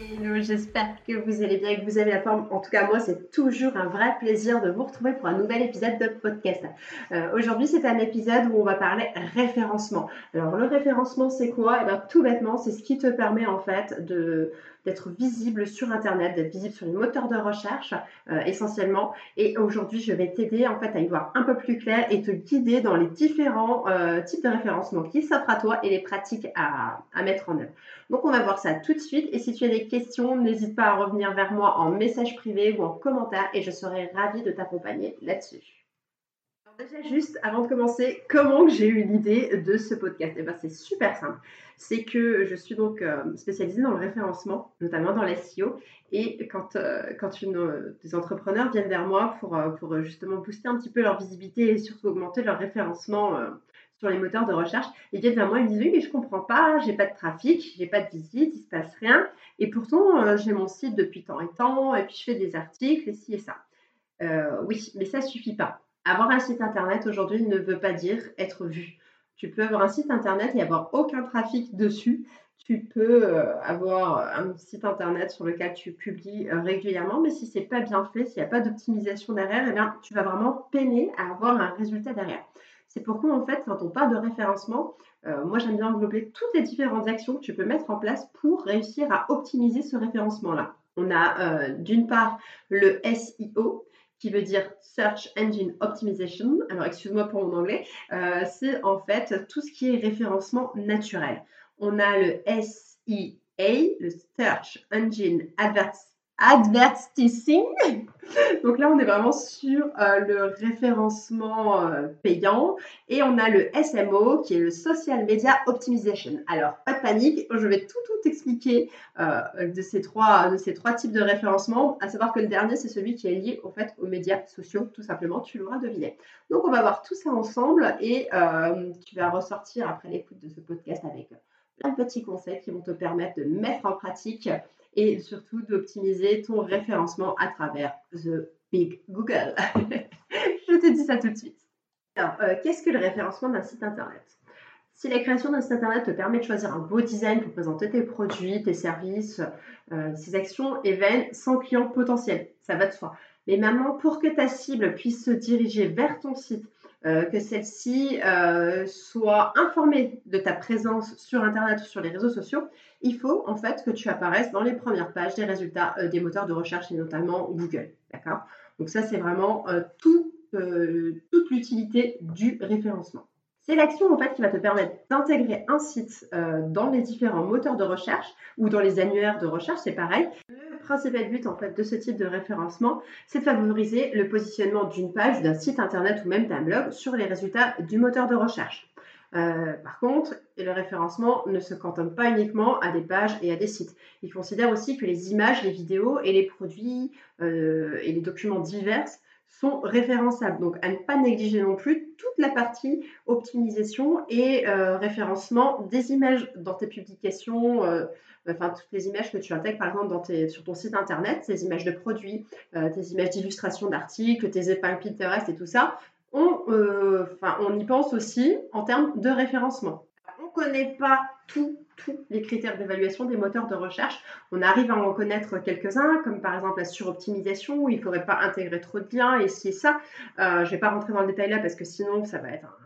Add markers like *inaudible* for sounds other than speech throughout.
Hello, j'espère que vous allez bien, que vous avez la forme. En tout cas, moi, c'est toujours un vrai plaisir de vous retrouver pour un nouvel épisode de podcast. Euh, aujourd'hui, c'est un épisode où on va parler référencement. Alors, le référencement, c'est quoi? Eh bien, tout bêtement, c'est ce qui te permet en fait de d'être visible sur Internet, d'être visible sur les moteurs de recherche euh, essentiellement. Et aujourd'hui, je vais t'aider en fait à y voir un peu plus clair et te guider dans les différents euh, types de référencement qui s'offrent à toi et les pratiques à, à mettre en œuvre. Donc, on va voir ça tout de suite. Et si tu as des questions, n'hésite pas à revenir vers moi en message privé ou en commentaire et je serai ravie de t'accompagner là-dessus. Déjà juste avant de commencer, comment j'ai eu l'idée de ce podcast? Eh ben, c'est super simple. C'est que je suis donc euh, spécialisée dans le référencement, notamment dans l'SEO. Et quand, euh, une, des entrepreneurs viennent vers moi pour, euh, pour justement booster un petit peu leur visibilité et surtout augmenter leur référencement sur les moteurs de recherche, ils viennent vers moi et me disent oui mais je comprends pas, j'ai pas de trafic, j'ai pas de visite, il se passe rien. Et pourtant j'ai mon site depuis tant et tant et puis je fais des articles et ci et ça. oui, mais ça suffit pas avoir un site internet aujourd'hui ne veut pas dire être vu. Tu peux avoir un site internet et avoir aucun trafic dessus. Tu peux euh, avoir un site internet sur lequel tu publies euh, régulièrement, mais si c'est pas bien fait, s'il n'y a pas d'optimisation derrière, eh bien, tu vas vraiment peiner à avoir un résultat derrière. C'est pourquoi, en fait, quand on parle de référencement, euh, moi j'aime bien englober toutes les différentes actions que tu peux mettre en place pour réussir à optimiser ce référencement-là. On a d'une part le SEO, qui veut dire Search Engine Optimization. Alors, excuse-moi pour mon anglais. Euh, c'est en fait tout ce qui est référencement naturel. On a le SEA, le Search Engine Advertising advertising. Donc là, on est vraiment sur euh, le référencement euh, payant. Et on a le SMO qui est le Social Media Optimization. Alors, pas de panique, je vais tout, tout expliquer euh, de, ces trois, de ces trois types de référencement. À savoir que le dernier, c'est celui qui est lié au fait aux médias sociaux, tout simplement. Tu l'auras deviné. Donc, on va voir tout ça ensemble et tu vas ressortir après l'écoute de ce podcast avec plein de petits conseils qui vont te permettre de mettre en pratique et surtout d'optimiser ton référencement à travers The Big Google. *laughs* Je te dis ça tout de suite. Alors, euh, qu'est-ce que le référencement d'un site internet? Si la création d'un site internet te permet de choisir un beau design pour présenter tes produits, tes services, euh, ces actions est vaine sans client potentiel. Ça va de soi. Mais maintenant, pour que ta cible puisse se diriger vers ton site, euh, que celle-ci euh, soit informée de ta présence sur Internet ou sur les réseaux sociaux, il faut en fait que tu apparaisses dans les premières pages des résultats euh, des moteurs de recherche et notamment Google. D'accord? Donc ça, c'est vraiment tout, toute l'utilité du référencement. C'est l'action en fait qui va te permettre d'intégrer un site dans les différents moteurs de recherche ou dans les annuaires de recherche, c'est pareil principal but en fait de ce type de référencement, c'est de favoriser le positionnement d'une page, d'un site internet ou même d'un blog sur les résultats du moteur de recherche. Euh, par contre, le référencement ne se cantonne pas uniquement à des pages et à des sites. Il considère aussi que les images, les vidéos et les produits euh, et les documents divers sont référençables. Donc, à ne pas négliger non plus toute la partie optimisation et euh, référencement des images dans tes publications, enfin toutes les images que tu intègres par exemple sur ton site internet, tes images de produits, tes images d'illustration d'articles, tes épingles Pinterest et tout ça, on, euh, on y pense aussi en termes de référencement. On ne connaît pas tous les critères d'évaluation des moteurs de recherche. On arrive à en connaître quelques-uns, comme par exemple la suroptimisation, où il ne faudrait pas intégrer trop de liens, et si ça. Euh, je ne vais pas rentrer dans le détail là parce que sinon ça va être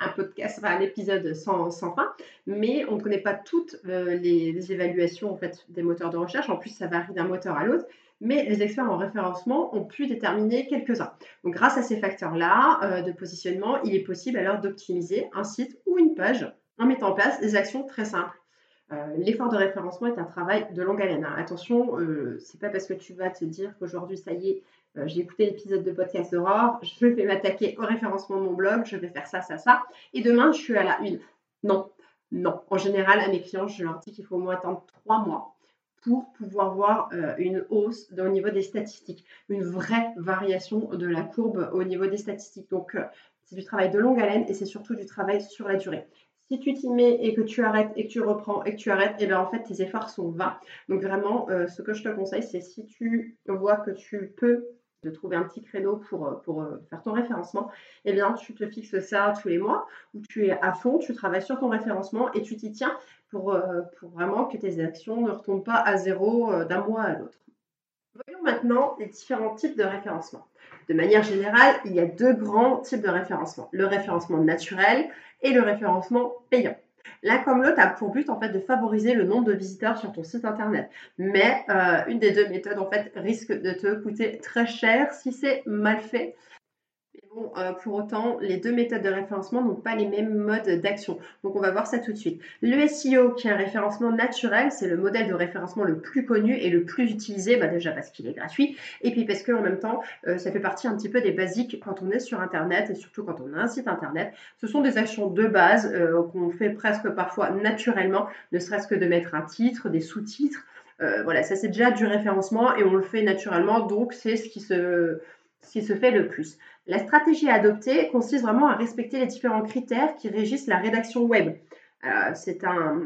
un podcast, enfin, un épisode sans, fin, mais on ne connaît pas toutes euh, les, évaluations en fait, des moteurs de recherche. En plus, ça varie d'un moteur à l'autre, mais les experts en référencement ont pu déterminer quelques-uns. Donc, grâce à ces facteurs-là euh, de positionnement, il est possible alors d'optimiser un site ou une page en mettant en place des actions très simples. Euh, l'effort de référencement est un travail de longue haleine. Hein. Attention, c'est pas parce que tu vas te dire qu'aujourd'hui ça y est, euh, j'ai écouté l'épisode de podcast d'Aurore, *laughs* je vais m'attaquer au référencement de mon blog, je vais faire ça, ça, ça, et demain je suis à la une. Non, Non. En général, à mes clients, je leur dis qu'il faut au moins attendre trois mois pour pouvoir voir euh, une hausse au niveau des statistiques, une vraie variation de la courbe au niveau des statistiques. Donc, euh, c'est du travail de longue haleine et c'est surtout du travail sur la durée. Si tu t'y mets et que tu arrêtes et que tu reprends et que tu arrêtes, et eh bien en fait tes efforts sont vains. Donc vraiment, euh, ce que je te conseille, c'est si tu vois que tu peux de trouver un petit créneau pour, pour faire ton référencement, eh bien, tu te fixes ça tous les mois où tu es à fond, tu travailles sur ton référencement et tu t'y tiens pour, euh, pour vraiment que tes actions ne retombent pas à zéro d'un mois à l'autre. Voyons maintenant les différents types de référencement. De manière générale, il y a deux grands types de référencement, le référencement naturel et le référencement payant. L'un comme l'autre a pour but en fait de favoriser le nombre de visiteurs sur ton site internet. Mais euh, une des deux méthodes en fait risque de te coûter très cher si c'est mal fait euh, pour autant, les deux méthodes de référencement n'ont pas les mêmes modes d'action. Donc, on va voir ça tout de suite. Le SEO, qui est un référencement naturel, c'est le modèle de référencement le plus connu et le plus utilisé, bah, déjà parce qu'il est gratuit, et puis parce qu'en même temps, euh, ça fait partie un petit peu des basiques quand on est sur Internet, et surtout quand on a un site Internet. Ce sont des actions de base euh, qu'on fait presque parfois naturellement, ne serait-ce que de mettre un titre, des sous-titres. voilà, ça c'est déjà du référencement et on le fait naturellement, donc c'est ce qui se ce qui se fait le plus. La stratégie à adopter consiste vraiment à respecter les différents critères qui régissent la rédaction web. Euh, c'est un,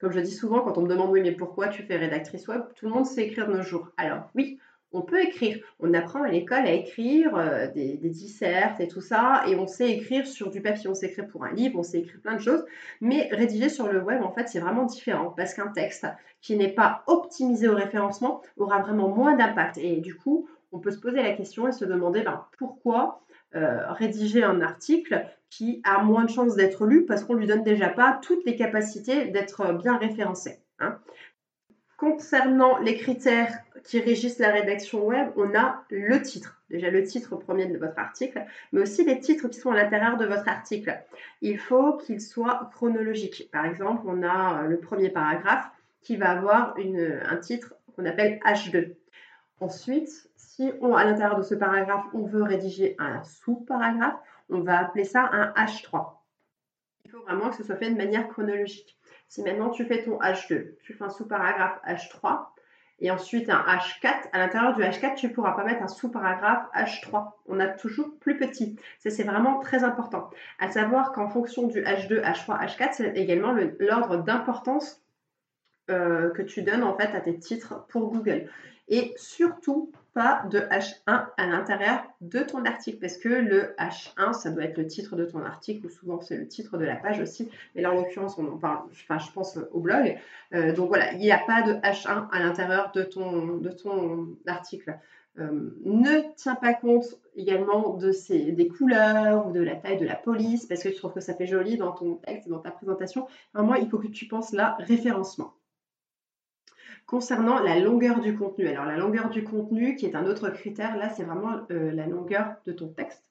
comme je dis souvent, quand on me demande oui, mais pourquoi tu fais rédactrice web, tout le monde sait écrire de nos jours. Alors oui, on peut écrire. On apprend à l'école à écrire euh, des, des, dissertes et tout ça, et on sait écrire sur du papier, on sait écrire pour un livre, on sait écrire plein de choses, mais rédiger sur le web, en fait, c'est vraiment différent, parce qu'un texte qui n'est pas optimisé au référencement aura vraiment moins d'impact, et du coup, on peut se poser la question et se demander ben, pourquoi euh, rédiger un article qui a moins de chances d'être lu parce qu'on ne lui donne déjà pas toutes les capacités d'être bien référencé. Hein. Concernant les critères qui régissent la rédaction web, on a le titre. Déjà le titre premier de votre article, mais aussi les titres qui sont à l'intérieur de votre article. Il faut qu'il soit chronologique. Par exemple, on a le premier paragraphe qui va avoir un titre qu'on appelle H2. Ensuite, si on, à l'intérieur de ce paragraphe, on veut rédiger un sous-paragraphe, on va appeler ça un H3. Il faut vraiment que ce soit fait de manière chronologique. Si maintenant tu fais ton H2, tu fais un sous-paragraphe H3 et ensuite un H4, à l'intérieur du H4, tu ne pourras pas mettre un sous-paragraphe H3. On a toujours plus petit. Ça, c'est vraiment très important. À savoir qu'en fonction du H2, H3, H4, c'est également l'ordre d'importance euh, que tu donnes en fait à tes titres pour Google. Et surtout, pas de H1 à l'intérieur de ton article parce que le H1, ça doit être le titre de ton article ou souvent c'est le titre de la page aussi. Mais là, en l'occurrence, on en parle, enfin, je pense au blog. Euh, donc voilà, il n'y a pas de H1 à l'intérieur de ton, de ton article. Euh, ne tiens pas compte également de ces, des couleurs ou de la taille de la police parce que tu trouves que ça fait joli dans ton texte, dans ta présentation. Vraiment, il faut que tu penses là référencement. Concernant la longueur du contenu, alors la longueur du contenu qui est un autre critère, là c'est vraiment euh, la longueur de ton texte.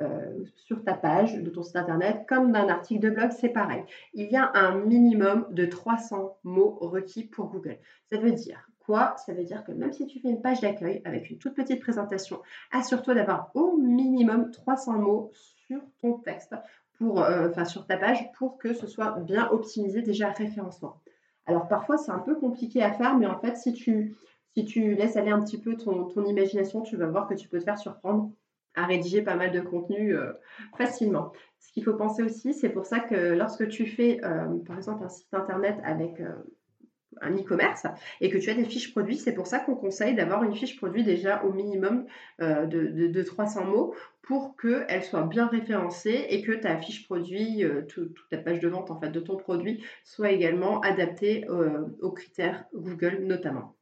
Euh, sur ta page de ton site internet, comme d'un article de blog, c'est pareil. Il y a un minimum de 300 mots requis pour Google. Ça veut dire quoi? Ça veut dire que même si tu fais une page d'accueil avec une toute petite présentation, assure-toi d'avoir au minimum 300 mots sur ton texte, euh, enfin sur ta page, pour que ce soit bien optimisé déjà référencement. Alors parfois c'est un peu compliqué à faire, mais en fait si tu, laisses aller un petit peu ton, imagination, tu vas voir que tu peux te faire surprendre à rédiger pas mal de contenu euh, facilement. Ce qu'il faut penser aussi, c'est pour ça que lorsque tu fais euh, par exemple un site internet avec euh, un e-commerce et que tu as des fiches produits, c'est pour ça qu'on conseille d'avoir une fiche produit déjà au minimum de, de, 300 mots pour qu'elle soit bien référencée et que ta fiche produit, euh, toute ta page de vente en fait de ton produit soit également adaptée euh, aux critères Google notamment.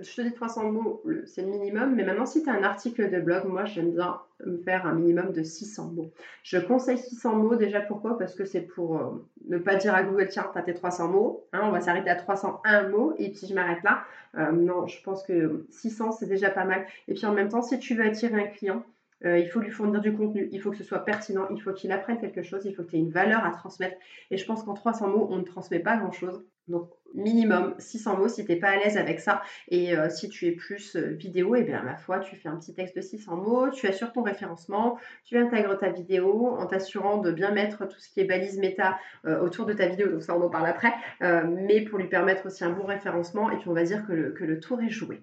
Je te dis 300 mots, c'est le minimum, mais maintenant si tu un article de blog, moi j'aime bien me faire un minimum de 600 mots. Je conseille 600 mots déjà pourquoi? Parce que c'est pour euh, ne pas dire à Google tiens, tu as tes 300 mots, hein, on va s'arrêter à 301 mots et puis je m'arrête là. non, je pense que 600 c'est déjà pas mal. Et puis en même temps, si tu veux attirer un client, Euh, il faut lui fournir du contenu, il faut que ce soit pertinent, il faut qu'il apprenne quelque chose, il faut que tu aies une valeur à transmettre. Et je pense qu'en 300 mots, on ne transmet pas grand-chose. Donc minimum 600 mots si tu n'es pas à l'aise avec ça. Et euh, si tu es plus euh, vidéo, et eh bien à ma foi, tu fais un petit texte de 600 mots, tu assures ton référencement, tu intègres ta vidéo en t'assurant de bien mettre tout ce qui est balise méta autour de ta vidéo. Donc ça, on en parle après. mais pour lui permettre aussi un bon référencement. Et puis on va dire que le tour est joué.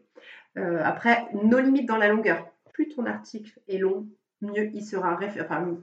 après, nos limites dans la longueur plus ton article est long, mieux il sera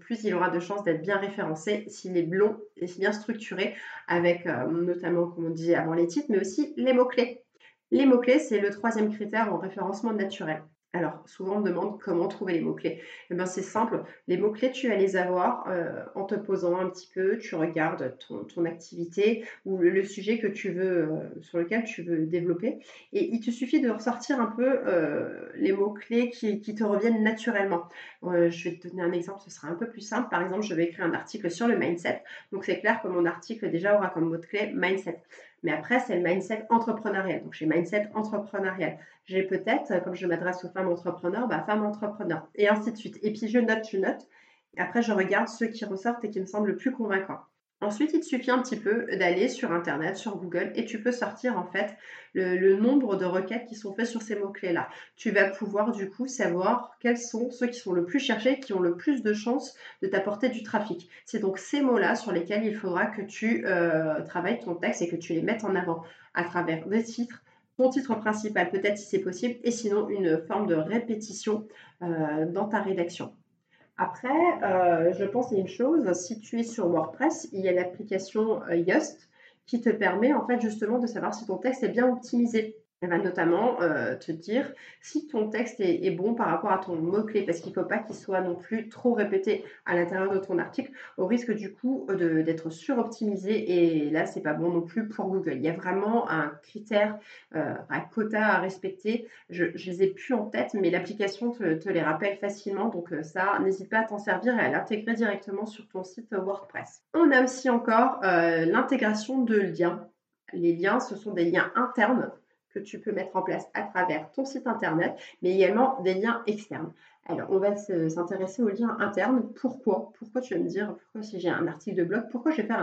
plus il aura de chances d'être bien référencé s'il est long et bien structuré avec euh, notamment comme on disait avant les titres mais aussi les mots-clés. Les mots-clés, c'est le troisième critère en référencement naturel. Alors, souvent, on me demande comment trouver les mots-clés. Eh bien, c'est simple. Les mots-clés, tu vas les avoir euh, en te posant un petit peu. Tu regardes ton, activité ou le, sujet que tu veux, euh, sur lequel tu veux développer. Et il te suffit de ressortir un peu euh, les mots-clés qui, qui, te reviennent naturellement. je vais te donner un exemple, ce sera un peu plus simple. Par exemple, je vais écrire un article sur le mindset. Donc, c'est clair que mon article déjà aura comme mot-clé mindset. Mais après, c'est le mindset entrepreneurial. Donc, j'ai mindset entrepreneurial. J'ai peut-être, comme je m'adresse aux femmes entrepreneurs, bah, femmes entrepreneurs, et ainsi de suite. Et puis, je note, je note. Après, je regarde ceux qui ressortent et qui me semblent le plus convaincants. Ensuite, il te suffit un petit peu d'aller sur Internet, sur Google, et tu peux sortir en fait le, nombre de requêtes qui sont faites sur ces mots-clés-là. Tu vas pouvoir du coup savoir quels sont ceux qui sont le plus cherchés, qui ont le plus de chances de t'apporter du trafic. C'est donc ces mots-là sur lesquels il faudra que tu euh, travailles ton texte et que tu les mettes en avant à travers des titres, ton titre principal peut-être si c'est possible, et sinon une forme de répétition euh, dans ta rédaction. Après, euh, je pense à une chose, si tu es sur WordPress, il y a l'application euh, Yoast qui te permet en fait justement de savoir si ton texte est bien optimisé. Elle va notamment euh, te dire si ton texte est, bon par rapport à ton mot-clé, parce qu'il ne faut pas qu'il soit non plus trop répété à l'intérieur de ton article, au risque du coup d'être suroptimisé. Et là, c'est pas bon non plus pour Google. Il y a vraiment un critère, euh, un quota à respecter. Je ne les ai plus en tête, mais l'application te, les rappelle facilement. Donc euh, ça, n'hésite pas à t'en servir et à l'intégrer directement sur ton site WordPress. On a aussi encore l'intégration de liens. Les liens, ce sont des liens internes que tu peux mettre en place à travers ton site internet, mais également des liens externes. Alors, on va s'intéresser aux liens internes. Pourquoi? Pourquoi tu vas me dire, pourquoi si j'ai un article de blog, pourquoi je vais faire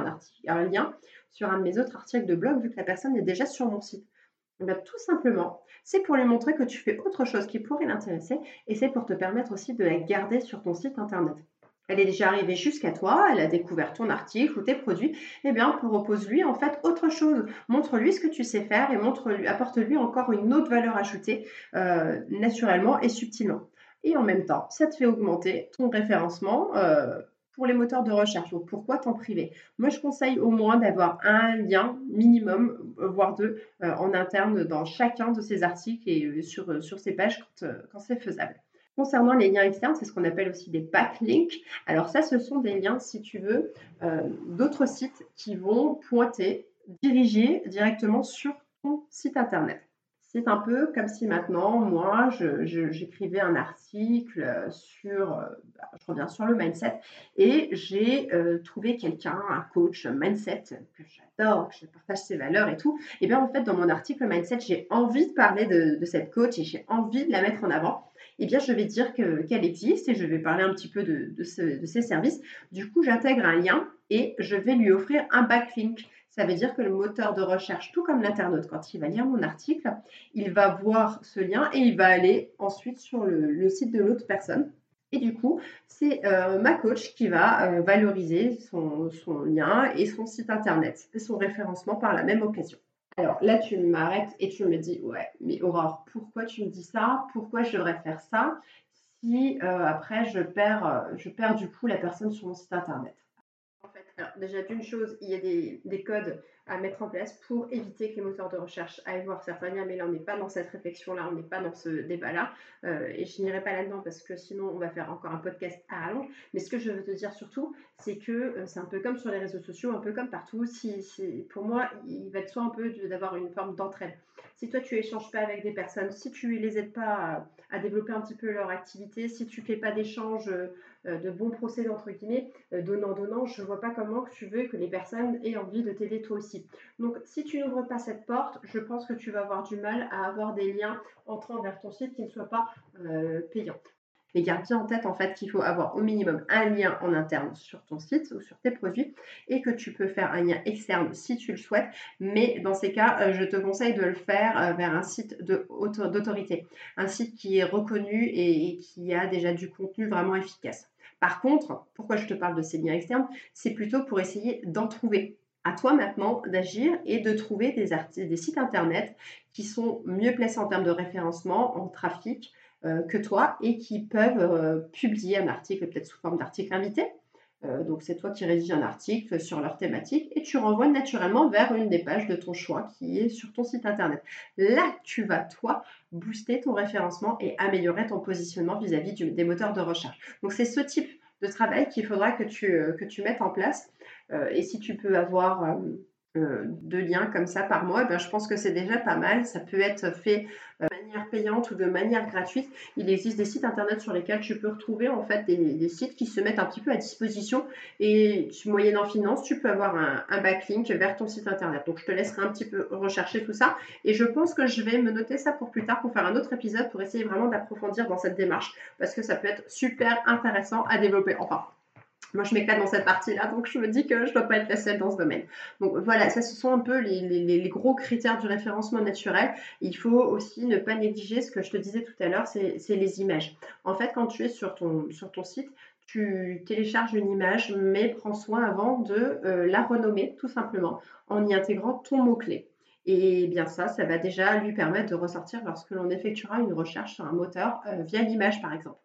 un, lien sur un de mes autres articles de blog vu que la personne est déjà sur mon site? Eh tout simplement, c'est pour lui montrer que tu fais autre chose qui pourrait l'intéresser et c'est pour te permettre aussi de la garder sur ton site internet elle est déjà arrivée jusqu'à toi, elle a découvert ton article ou tes produits, eh bien, propose-lui en fait autre chose. Montre-lui ce que tu sais faire et montre-lui, apporte-lui encore une autre valeur ajoutée euh, naturellement et subtilement. Et en même temps, ça te fait augmenter ton référencement euh, pour les moteurs de recherche. Donc, pourquoi t'en priver? Moi, je conseille au moins d'avoir un lien minimum, voire deux, euh, en interne dans chacun de ces articles et sur, sur ces pages quand c'est faisable. Concernant les liens externes, c'est ce qu'on appelle aussi des backlinks. Alors ça, ce sont des liens, si tu veux, euh, d'autres sites qui vont pointer, diriger directement sur ton site internet. C'est un peu comme si maintenant, moi, j'écrivais un article sur, euh, bah, je reviens sur le mindset, et j'ai euh, trouvé quelqu'un, un coach mindset que j'adore, que je partage ses valeurs et tout. Et bien en fait, dans mon article mindset, j'ai envie de parler de, cette coach et j'ai envie de la mettre en avant eh bien, je vais dire qu'elle existe et je vais parler un petit peu de, ses services. Du coup, j'intègre un lien et je vais lui offrir un backlink. Ça veut dire que le moteur de recherche, tout comme l'internaute, quand il va lire mon article, il va voir ce lien et il va aller ensuite sur le, site de l'autre personne. Et du coup, c'est euh, ma coach qui va euh, valoriser son, son, lien et son site internet et son référencement par la même occasion. Alors là, tu m'arrêtes et tu me dis, ouais, mais Aurore, pourquoi tu me dis ça? Pourquoi je devrais faire ça si euh, après je perds, euh, je perds du coup la personne sur mon site internet? Alors, déjà d'une chose, il y a des, des codes à mettre en place pour éviter que les moteurs de recherche aillent voir certains liens. Mais là, on n'est pas dans cette réflexion-là, on n'est pas dans ce débat-là. Euh, et je n'irai pas là-dedans parce que sinon, on va faire encore un podcast à rallonge. Mais ce que je veux te dire surtout, c'est que euh, c'est un peu comme sur les réseaux sociaux, un peu comme partout. Pour moi, il va être soit un peu d'avoir une forme d'entraide. Si toi, tu échanges pas avec des personnes, si tu les aides pas à, développer un petit peu leur activité, si tu fais pas d'échanges euh, de bons procédés, entre guillemets, donnant-donnant, je vois pas comment tu veux que les personnes aient envie de t'aider toi aussi. Donc, si tu n'ouvres pas cette porte, je pense que tu vas avoir du mal à avoir des liens entrant vers ton site qui ne soient pas euh, payants. Mais garde bien en tête en fait qu'il faut avoir au minimum un lien en interne sur ton site ou sur tes produits et que tu peux faire un lien externe si tu le souhaites. Mais dans ces cas, euh, je te conseille de le faire euh, vers un site d'autorité, un site qui est reconnu et qui a déjà du contenu vraiment efficace. Par contre, pourquoi je te parle de ces liens externes? C'est plutôt pour essayer d'en trouver. À toi maintenant d'agir et de trouver des, sites internet qui sont mieux placés en termes de référencement, en trafic, que toi et qui peuvent euh, publier un article peut-être sous forme d'article invité. Euh, donc c'est toi qui rédiges un article sur leur thématique et tu renvoies naturellement vers une des pages de ton choix qui est sur ton site internet. Là, tu vas toi booster ton référencement et améliorer ton positionnement vis-à-vis des moteurs de recherche. Donc c'est ce type de travail qu'il faudra que tu, que tu mettes en place. et si tu peux avoir euh, de liens comme ça par mois, ben, je pense que c'est déjà pas mal. Ça peut être fait euh, de manière payante ou de manière gratuite. Il existe des sites internet sur lesquels tu peux retrouver en fait des, sites qui se mettent un petit peu à disposition et moyennant finance, tu peux avoir un, un, backlink vers ton site internet. Donc je te laisserai un petit peu rechercher tout ça et je pense que je vais me noter ça pour plus tard pour faire un autre épisode pour essayer vraiment d'approfondir dans cette démarche parce que ça peut être super intéressant à développer. Enfin, moi, je m'éclate dans cette partie-là, donc je me dis que je ne dois pas être la seule dans ce domaine. Donc voilà, ça, ce sont un peu les, gros critères du référencement naturel. Il faut aussi ne pas négliger ce que je te disais tout à l'heure, c'est les images. En fait, quand tu es sur ton, site, tu télécharges une image, mais prends soin avant de euh, la renommer, tout simplement, en y intégrant ton mot-clé. Et bien ça, ça va déjà lui permettre de ressortir lorsque l'on effectuera une recherche sur un moteur euh, via l'image, par exemple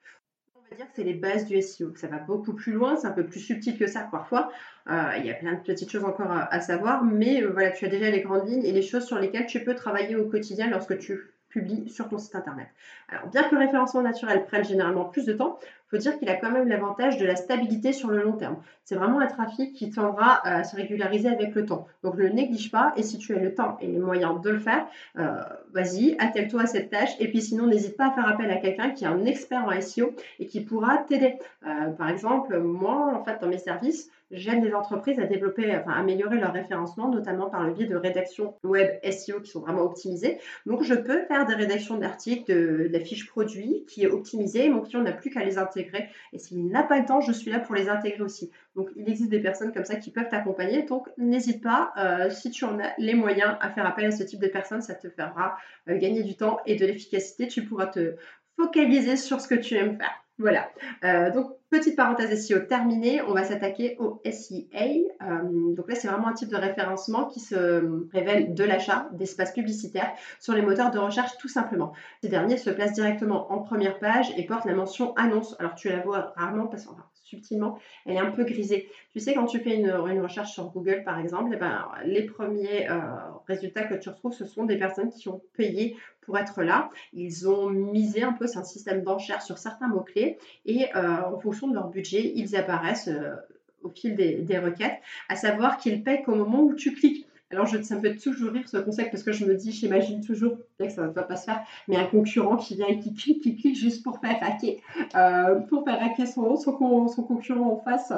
dire c'est les bases du SEO. Ça va beaucoup plus loin, c'est un peu plus subtil que ça parfois. Euh, il y a plein de petites choses encore à, savoir, mais euh, voilà, tu as déjà les grandes lignes et les choses sur lesquelles tu peux travailler au quotidien lorsque tu publies sur ton site internet. Alors, bien que le référencement naturel prenne généralement plus de temps, faut dire qu'il a quand même l'avantage de la stabilité sur le long terme. C'est vraiment un trafic qui tendra à se régulariser avec le temps. Donc ne le néglige pas et si tu as le temps et les moyens de le faire, euh, vas-y, attelle-toi à cette tâche et puis sinon n'hésite pas à faire appel à quelqu'un qui est un expert en SEO et qui pourra t'aider. Euh, par exemple, moi, en fait, dans mes services, j'aide les entreprises à développer, enfin, améliorer leur référencement, notamment par le biais de rédactions web SEO qui sont vraiment optimisées. Donc, je peux faire des rédactions d'articles, de, de, la fiche produit qui est optimisée. Mon client n'a plus qu'à les intégrer. Et s'il n'a pas le temps, je suis là pour les intégrer aussi. Donc, il existe des personnes comme ça qui peuvent t'accompagner. Donc, n'hésite pas, euh, si tu en as les moyens, à faire appel à ce type de personnes. Ça te fera euh, gagner du temps et de l'efficacité. Tu pourras te focaliser sur ce que tu aimes faire. Voilà. Euh, donc, petite parenthèse SEO terminée, on va s'attaquer au SEA. Euh, donc là, c'est vraiment un type de référencement qui se révèle de l'achat d'espaces publicitaires sur les moteurs de recherche tout simplement. Ces derniers se placent directement en première page et portent la mention annonce. Alors, tu la vois rarement parce enfin, subtilement, elle est un peu grisée. Tu sais, quand tu fais une, recherche sur Google, par exemple, eh ben, les premiers euh, résultats que tu retrouves, ce sont des personnes qui ont payé pour être là. Ils ont misé un peu, c'est un système d'enchères sur certains mots-clés et euh, en fonction de leur budget, ils apparaissent euh, au fil des, requêtes, à savoir qu'ils payent qu'au moment où tu cliques. Alors, ça me fait toujours rire ce concept parce que je me dis, j'imagine toujours que ça ne va pas se faire, mais un concurrent qui vient et qui clique, qui clique juste pour faire hacker, euh, pour faire hacker son, son, concurrent en face.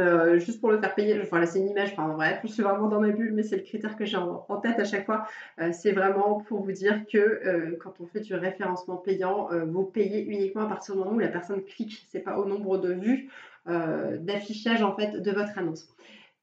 Euh, juste pour le faire payer, enfin c'est une image, enfin bref, je suis vraiment dans ma bulle, mais c'est le critère que j'ai en, tête à chaque fois. Euh, c'est vraiment pour vous dire que quand on fait du référencement payant, vous payez uniquement à partir du moment où la personne clique, c'est pas au nombre de vues d'affichage en fait de votre annonce.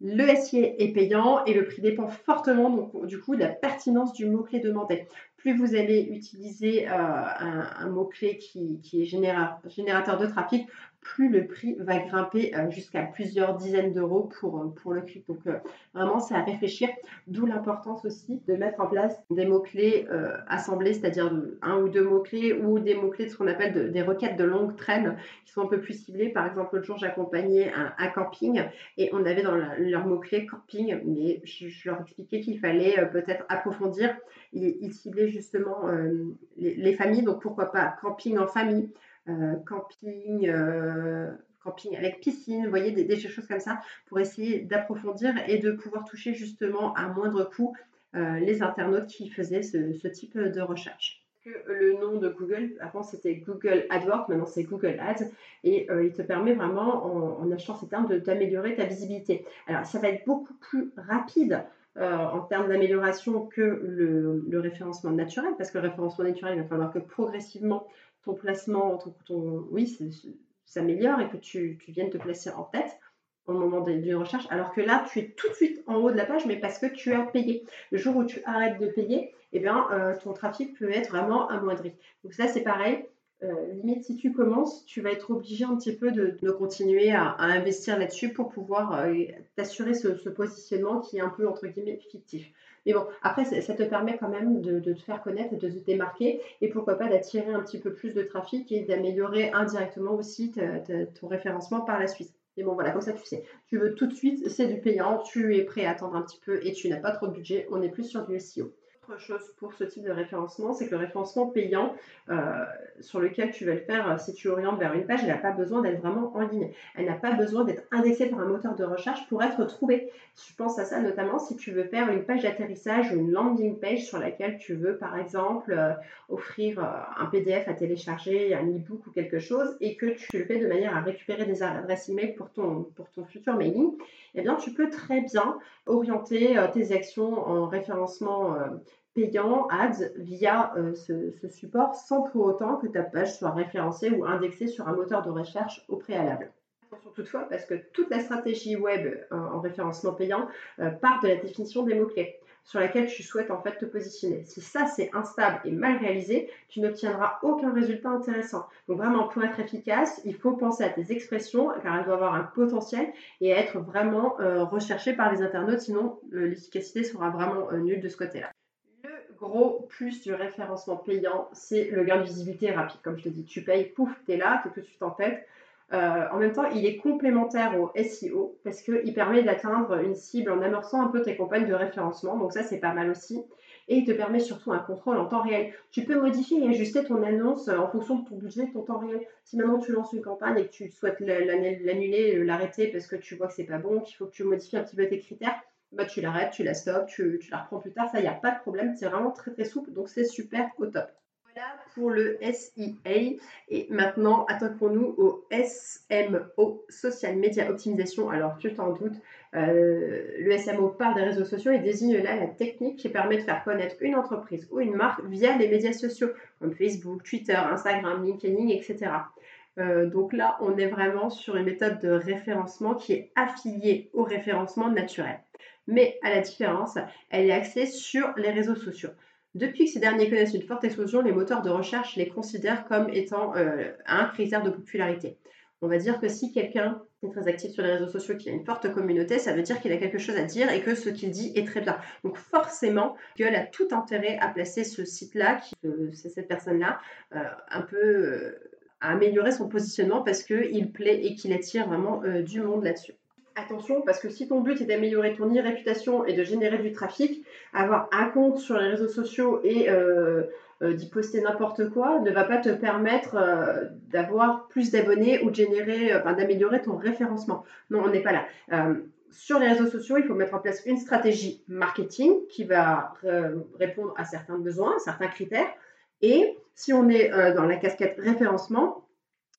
Le SIA est payant et le prix dépend fortement donc, du coup de la pertinence du mot-clé demandé. Plus vous allez utiliser un, mot-clé qui, est générateur de trafic, plus le prix va grimper euh, jusqu'à plusieurs dizaines d'euros pour, euh, le clic. Donc euh, vraiment, c'est à réfléchir, d'où l'importance aussi de mettre en place des mots-clés assemblés, c'est-à-dire un ou deux mots-clés ou des mots-clés de ce qu'on appelle des requêtes de longue traîne qui sont un peu plus ciblées. Par exemple, l'autre jour, j'accompagnais un, camping et on avait dans leur mot-clé camping, mais je, leur expliquais qu'il fallait peut-être approfondir. Ils, justement les, les familles, donc pourquoi pas camping en famille euh, camping, euh, camping avec piscine, vous voyez, des, choses comme ça, pour essayer d'approfondir et de pouvoir toucher justement à moindre coût euh, les internautes qui faisaient ce, type de recherche. Le nom de Google, avant c'était Google AdWords, maintenant c'est Google Ads, et il te permet vraiment, en, achetant ces termes, d'améliorer ta visibilité. Alors ça va être beaucoup plus rapide en termes d'amélioration que le, référencement naturel, parce que le référencement naturel, il va falloir que progressivement ton placement, ton, oui, s'améliore et que tu, tu viennes te placer en tête au moment d'une recherche, alors que là, tu es tout de suite en haut de la page, mais parce que tu as payé. Le jour où tu arrêtes de payer, eh bien, euh, ton trafic peut être vraiment amoindri. Donc ça, c'est pareil. Euh, limite, si tu commences, tu vas être obligé un petit peu de, continuer à, investir là-dessus pour pouvoir euh, t'assurer ce, positionnement qui est un peu, entre guillemets, fictif. Mais bon, après, ça, te permet quand même de, te faire connaître de te démarquer et pourquoi pas d'attirer un petit peu plus de trafic et d'améliorer indirectement aussi ton référencement par la suite. Et bon, voilà, comme ça, tu sais. Tu veux tout de suite, c'est du payant, tu es prêt à attendre un petit peu et tu n'as pas trop de budget. On est plus sur du SEO chose pour ce type de référencement, c'est que le référencement payant euh, sur lequel tu vas le faire euh, si tu orientes vers une page, elle n'a pas besoin d'être vraiment en ligne. Elle n'a pas besoin d'être indexée par un moteur de recherche pour être trouvée. Je pense à ça notamment si tu veux faire une page d'atterrissage ou une landing page sur laquelle tu veux par exemple euh, offrir un PDF à télécharger, un e-book ou quelque chose et que tu le fais de manière à récupérer des adresses email pour ton, pour ton futur mailing, eh bien tu peux très bien orienter tes actions en référencement payant ads via euh, ce, support sans pour autant que ta page soit référencée ou indexée sur un moteur de recherche au préalable. Attention toutefois parce que toute la stratégie web euh, en référencement payant euh, part de la définition des mots-clés sur laquelle tu souhaites en fait te positionner. Si ça c'est instable et mal réalisé, tu n'obtiendras aucun résultat intéressant. Donc vraiment pour être efficace, il faut penser à tes expressions car elles doivent avoir un potentiel et être vraiment recherchées par les internautes, sinon l'efficacité sera vraiment nulle de ce côté-là gros plus du référencement payant, c'est le gain de visibilité rapide. Comme je te dis, tu payes, pouf, tu es là, tu es tout de suite en tête. Euh, en même temps, il est complémentaire au SEO parce qu'il permet d'atteindre une cible en amorçant un peu tes campagnes de référencement. Donc ça, c'est pas mal aussi. Et il te permet surtout un contrôle en temps réel. Tu peux modifier et ajuster ton annonce en fonction de ton budget, de ton temps réel. Si maintenant tu lances une campagne et que tu souhaites l'annuler, l'arrêter parce que tu vois que c'est pas bon, qu'il faut que tu modifies un petit peu tes critères, bah, tu l'arrêtes, tu la stops, tu, la reprends plus tard. Ça, il n'y a pas de problème. C'est vraiment très très souple. Donc, c'est super au top. Voilà pour le SEA. Et maintenant, attaquons-nous au SMO, Social Media Optimisation. Alors, tu t'en doutes, euh, le SMO parle des réseaux sociaux et désigne là la technique qui permet de faire connaître une entreprise ou une marque via les médias sociaux comme Facebook, Twitter, Instagram, LinkedIn, etc. Euh, donc là, on est vraiment sur une méthode de référencement qui est affiliée au référencement naturel mais à la différence, elle est axée sur les réseaux sociaux. Depuis que ces derniers connaissent une forte explosion, les moteurs de recherche les considèrent comme étant euh, un critère de popularité. On va dire que si quelqu'un est très actif sur les réseaux sociaux, qui a une forte communauté, ça veut dire qu'il a quelque chose à dire et que ce qu'il dit est très bien. Donc forcément, Google a tout intérêt à placer ce site-là, euh, c'est cette personne-là, un peu à améliorer son positionnement parce qu'il plaît et qu'il attire vraiment du monde là-dessus attention parce que si ton but est d'améliorer ton e-réputation et de générer du trafic, avoir un compte sur les réseaux sociaux et euh, euh, d'y poster n'importe quoi ne va pas te permettre euh, d'avoir plus d'abonnés ou de générer, d'améliorer ton référencement. Non, on n'est pas là. sur les réseaux sociaux, il faut mettre en place une stratégie marketing qui va répondre à certains besoins, certains critères. Et si on est dans la casquette référencement,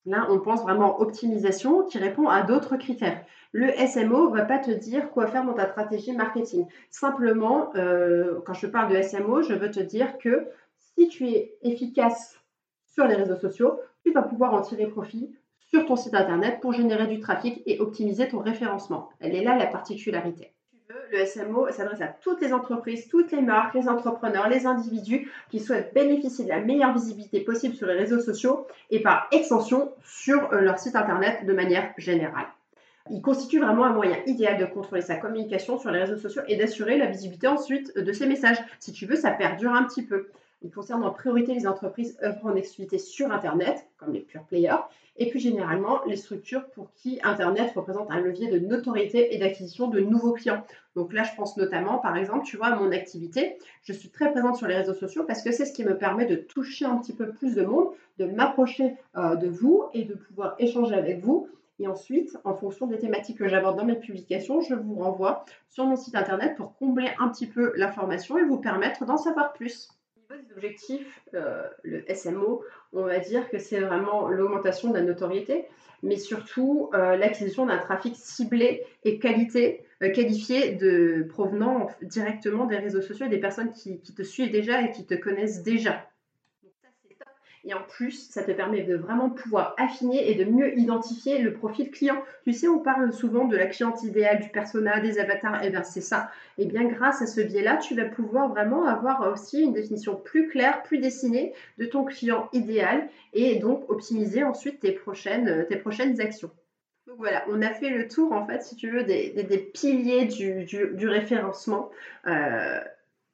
Là, on pense vraiment optimisation qui répond à d'autres critères. Le SMO ne va pas te dire quoi faire dans ta stratégie marketing. Simplement, euh, quand je parle de SMO, je veux te dire que si tu es efficace sur les réseaux sociaux, tu vas pouvoir en tirer profit sur ton site internet pour générer du trafic et optimiser ton référencement. Elle est là la particularité le SMO s'adresse à toutes les entreprises, toutes les marques, les entrepreneurs, les individus qui souhaitent bénéficier de la meilleure visibilité possible sur les réseaux sociaux et par extension sur euh, leur site internet de manière générale. Il constitue vraiment un moyen idéal de contrôler sa communication sur les réseaux sociaux et d'assurer la visibilité ensuite de ses messages. Si tu veux, ça perdure un petit peu. Il concerne en priorité les entreprises œuvrant en exclusivité sur Internet, comme les pure players, et plus généralement les structures pour qui Internet représente un levier de notoriété et d'acquisition de nouveaux clients. Donc là, je pense notamment, par exemple, tu vois, à mon activité. Je suis très présente sur les réseaux sociaux parce que c'est ce qui me permet de toucher un petit peu plus de monde, de m'approcher euh, de vous et de pouvoir échanger avec vous. Et ensuite, en fonction des thématiques que j'aborde dans mes publications, je vous renvoie sur mon site internet pour combler un petit peu l'information et vous permettre d'en savoir plus objectifs, euh, le SMO, on va dire que c'est vraiment l'augmentation de la notoriété, mais surtout euh, l'acquisition d'un trafic ciblé et qualité, euh, qualifié de provenant directement des réseaux sociaux et des personnes qui, te suivent déjà et qui te connaissent déjà. Et en plus, ça te permet de vraiment pouvoir affiner et de mieux identifier le profil client. Tu sais, on parle souvent de la cliente idéale, du persona, des avatars. Eh bien, c'est ça. Et bien, grâce à ce biais-là, tu vas pouvoir vraiment avoir aussi une définition plus claire, plus dessinée de ton client idéal et donc optimiser ensuite tes prochaines, tes prochaines actions. Donc voilà, on a fait le tour en fait, si tu veux, des, piliers du, référencement. Euh,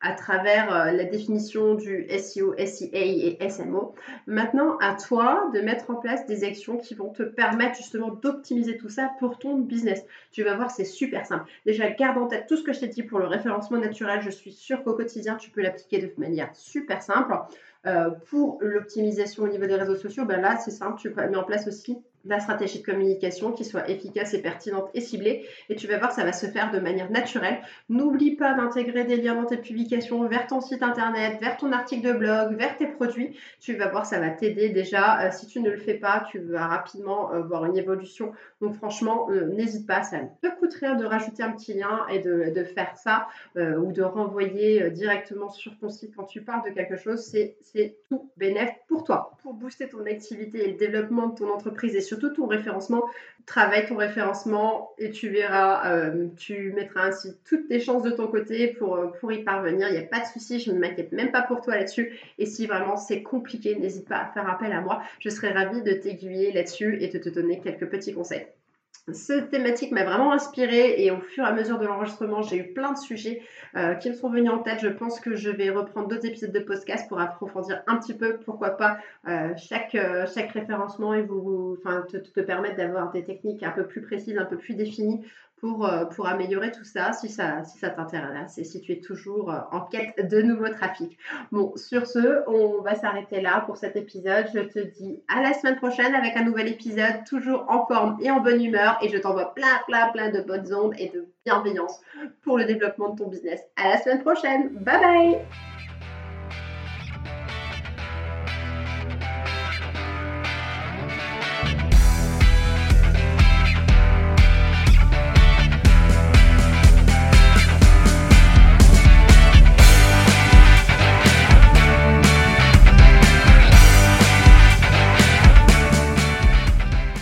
à travers euh, la définition du SEO, SEA et SMO. Maintenant, à toi de mettre en place des actions qui vont te permettre justement d'optimiser tout ça pour ton business. Tu vas voir, c'est super simple. Déjà, garde en tête tout ce que je t'ai dit pour le référencement naturel. Je suis sûre qu'au quotidien, tu peux l'appliquer de manière super simple. Euh, pour l'optimisation au niveau des réseaux sociaux, ben là, c'est simple, tu mettre en place aussi la stratégie de communication qui soit efficace et pertinente et ciblée. Et tu vas voir, ça va se faire de manière naturelle. N'oublie pas d'intégrer des liens dans tes publications vers ton site internet, vers ton article de blog, vers tes produits. Tu vas voir, ça va t'aider déjà. Euh, si tu ne le fais pas, tu vas rapidement euh, voir une évolution. Donc franchement, euh, n'hésite pas, ça ne te coûte rien de rajouter un petit lien et de, faire ça ou de renvoyer directement sur ton site quand tu parles de quelque chose. C'est tout bénéf pour toi. Pour booster ton activité et le développement de ton entreprise et surtout ton référencement. Travaille ton référencement et tu verras, euh, tu mettras ainsi toutes tes chances de ton côté pour, euh, y parvenir. Il n'y a pas de souci, je ne m'inquiète même pas pour toi là-dessus. Et si vraiment c'est compliqué, n'hésite pas à faire appel à moi. Je serai ravie de t'aiguiller là-dessus et de te donner quelques petits conseils. Cette thématique m'a vraiment inspirée et au fur et à mesure de l'enregistrement, j'ai eu plein de sujets euh, qui me sont venus en tête. Je pense que je vais reprendre d'autres épisodes de podcast pour approfondir un petit peu, pourquoi pas, euh, chaque, euh, chaque référencement et vous, te, te permettre d'avoir des techniques un peu plus précises, un peu plus définies pour, euh, pour améliorer tout ça si ça, si ça t'intéresse et si tu es toujours euh, en quête de nouveaux trafics. Bon, sur ce, on va s'arrêter là pour cet épisode. Je te dis à la semaine prochaine avec un nouvel épisode, toujours en forme et en bonne humeur. Et je t'envoie plein, plein, plein de bonnes ondes et de bienveillance pour le développement de ton business. À la semaine prochaine. Bye bye